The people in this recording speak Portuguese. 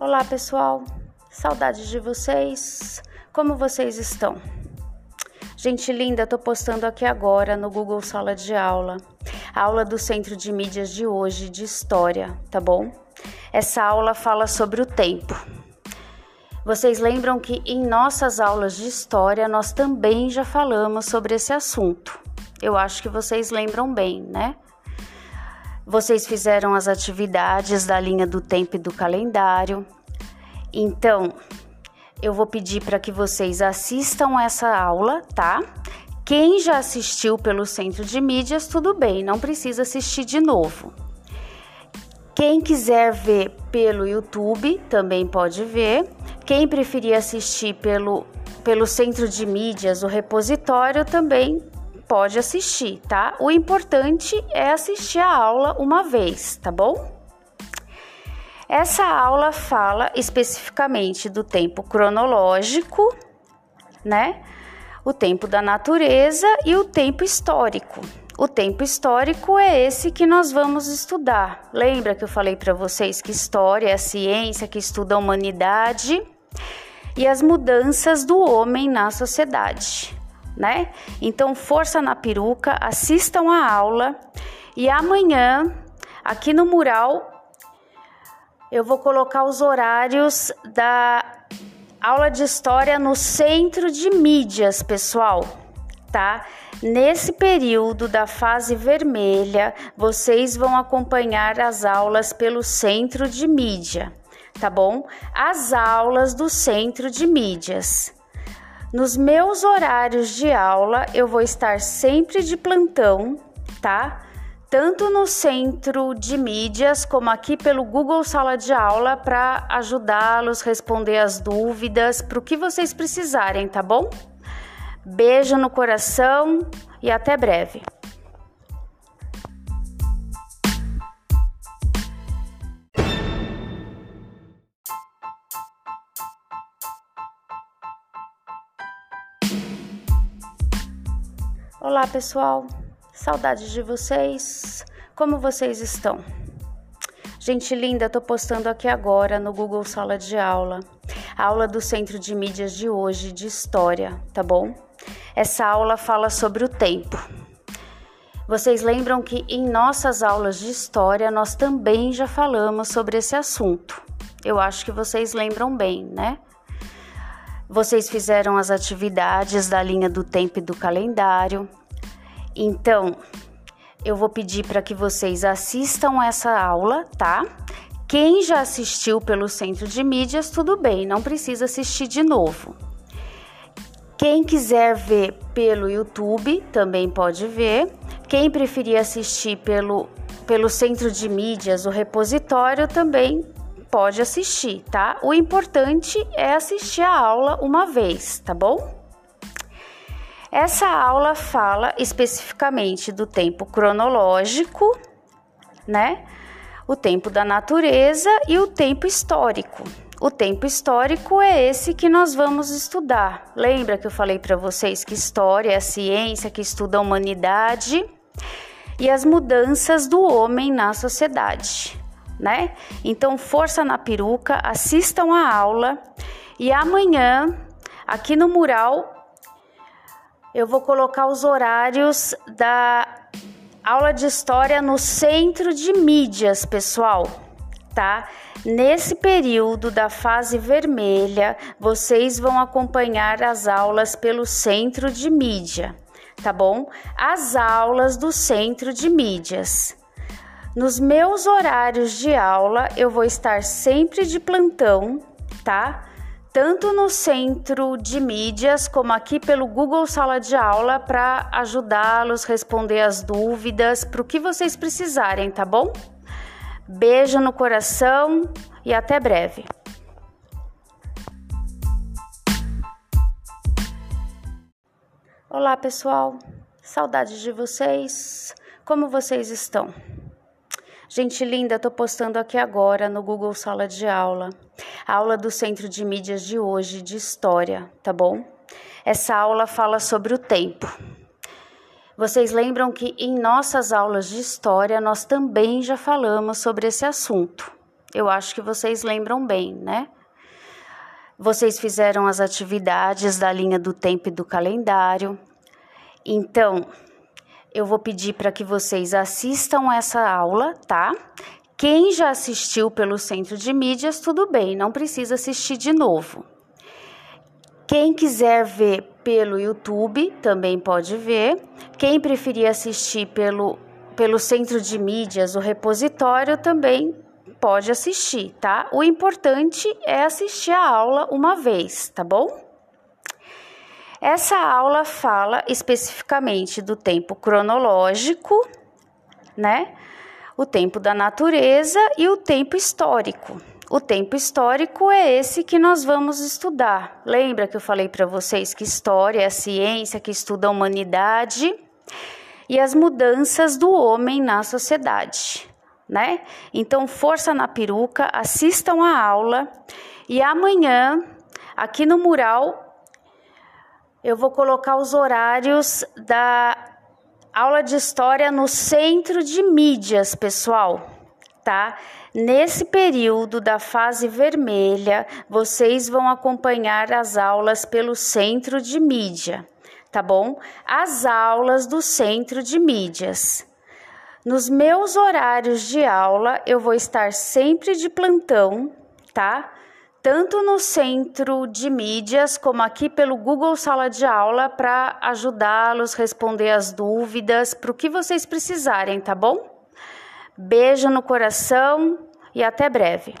Olá, pessoal. Saudades de vocês. Como vocês estão? Gente linda, tô postando aqui agora no Google Sala de Aula, a aula do Centro de Mídias de hoje de História, tá bom? Essa aula fala sobre o tempo. Vocês lembram que em nossas aulas de História nós também já falamos sobre esse assunto. Eu acho que vocês lembram bem, né? Vocês fizeram as atividades da linha do tempo e do calendário. Então, eu vou pedir para que vocês assistam essa aula, tá? Quem já assistiu pelo Centro de Mídias, tudo bem, não precisa assistir de novo. Quem quiser ver pelo YouTube também pode ver. Quem preferir assistir pelo, pelo Centro de Mídias, o repositório, também pode assistir, tá? O importante é assistir a aula uma vez, tá bom? Essa aula fala especificamente do tempo cronológico, né? O tempo da natureza e o tempo histórico. O tempo histórico é esse que nós vamos estudar. Lembra que eu falei para vocês que história é a ciência que estuda a humanidade e as mudanças do homem na sociedade né? Então, força na peruca, assistam a aula e amanhã, aqui no mural, eu vou colocar os horários da aula de história no centro de mídias, pessoal, tá? Nesse período da fase vermelha, vocês vão acompanhar as aulas pelo centro de mídia, tá bom? As aulas do centro de mídias. Nos meus horários de aula, eu vou estar sempre de plantão, tá? Tanto no centro de mídias como aqui pelo Google Sala de Aula para ajudá-los, responder as dúvidas, para o que vocês precisarem, tá bom? Beijo no coração e até breve. Olá, pessoal. Saudades de vocês. Como vocês estão? Gente linda, tô postando aqui agora no Google Sala de Aula, a aula do Centro de Mídias de hoje de História, tá bom? Essa aula fala sobre o tempo. Vocês lembram que em nossas aulas de História nós também já falamos sobre esse assunto. Eu acho que vocês lembram bem, né? Vocês fizeram as atividades da linha do tempo e do calendário. Então, eu vou pedir para que vocês assistam essa aula, tá? Quem já assistiu pelo Centro de Mídias, tudo bem, não precisa assistir de novo. Quem quiser ver pelo YouTube também pode ver. Quem preferir assistir pelo, pelo Centro de Mídias, o repositório, também pode assistir, tá? O importante é assistir a aula uma vez, tá bom? Essa aula fala especificamente do tempo cronológico, né? O tempo da natureza e o tempo histórico. O tempo histórico é esse que nós vamos estudar. Lembra que eu falei para vocês que história é a ciência que estuda a humanidade e as mudanças do homem na sociedade né? Então, força na peruca, assistam a aula e amanhã, aqui no mural, eu vou colocar os horários da aula de história no centro de mídias, pessoal, tá? Nesse período da fase vermelha, vocês vão acompanhar as aulas pelo centro de mídia, tá bom? As aulas do centro de mídias. Nos meus horários de aula, eu vou estar sempre de plantão, tá? Tanto no centro de mídias como aqui pelo Google Sala de Aula para ajudá-los, responder as dúvidas, para o que vocês precisarem, tá bom? Beijo no coração e até breve. Olá, pessoal. Saudades de vocês. Como vocês estão? Gente linda, tô postando aqui agora no Google Sala de Aula, a aula do Centro de Mídias de hoje de História, tá bom? Essa aula fala sobre o tempo. Vocês lembram que em nossas aulas de História nós também já falamos sobre esse assunto. Eu acho que vocês lembram bem, né? Vocês fizeram as atividades da linha do tempo e do calendário. Então, eu vou pedir para que vocês assistam essa aula, tá? Quem já assistiu pelo centro de mídias, tudo bem, não precisa assistir de novo. Quem quiser ver pelo YouTube também pode ver. Quem preferir assistir pelo, pelo centro de mídias, o repositório, também pode assistir, tá? O importante é assistir a aula uma vez, tá bom? Essa aula fala especificamente do tempo cronológico, né? o tempo da natureza e o tempo histórico. O tempo histórico é esse que nós vamos estudar. Lembra que eu falei para vocês que história é a ciência que estuda a humanidade e as mudanças do homem na sociedade, né? Então, força na peruca, assistam a aula e amanhã, aqui no mural, eu vou colocar os horários da Aula de história no centro de mídias, pessoal, tá? Nesse período da fase vermelha, vocês vão acompanhar as aulas pelo centro de mídia, tá bom? As aulas do centro de mídias. Nos meus horários de aula, eu vou estar sempre de plantão, tá? Tanto no centro de mídias como aqui pelo Google Sala de Aula para ajudá-los, responder as dúvidas, para o que vocês precisarem, tá bom? Beijo no coração e até breve.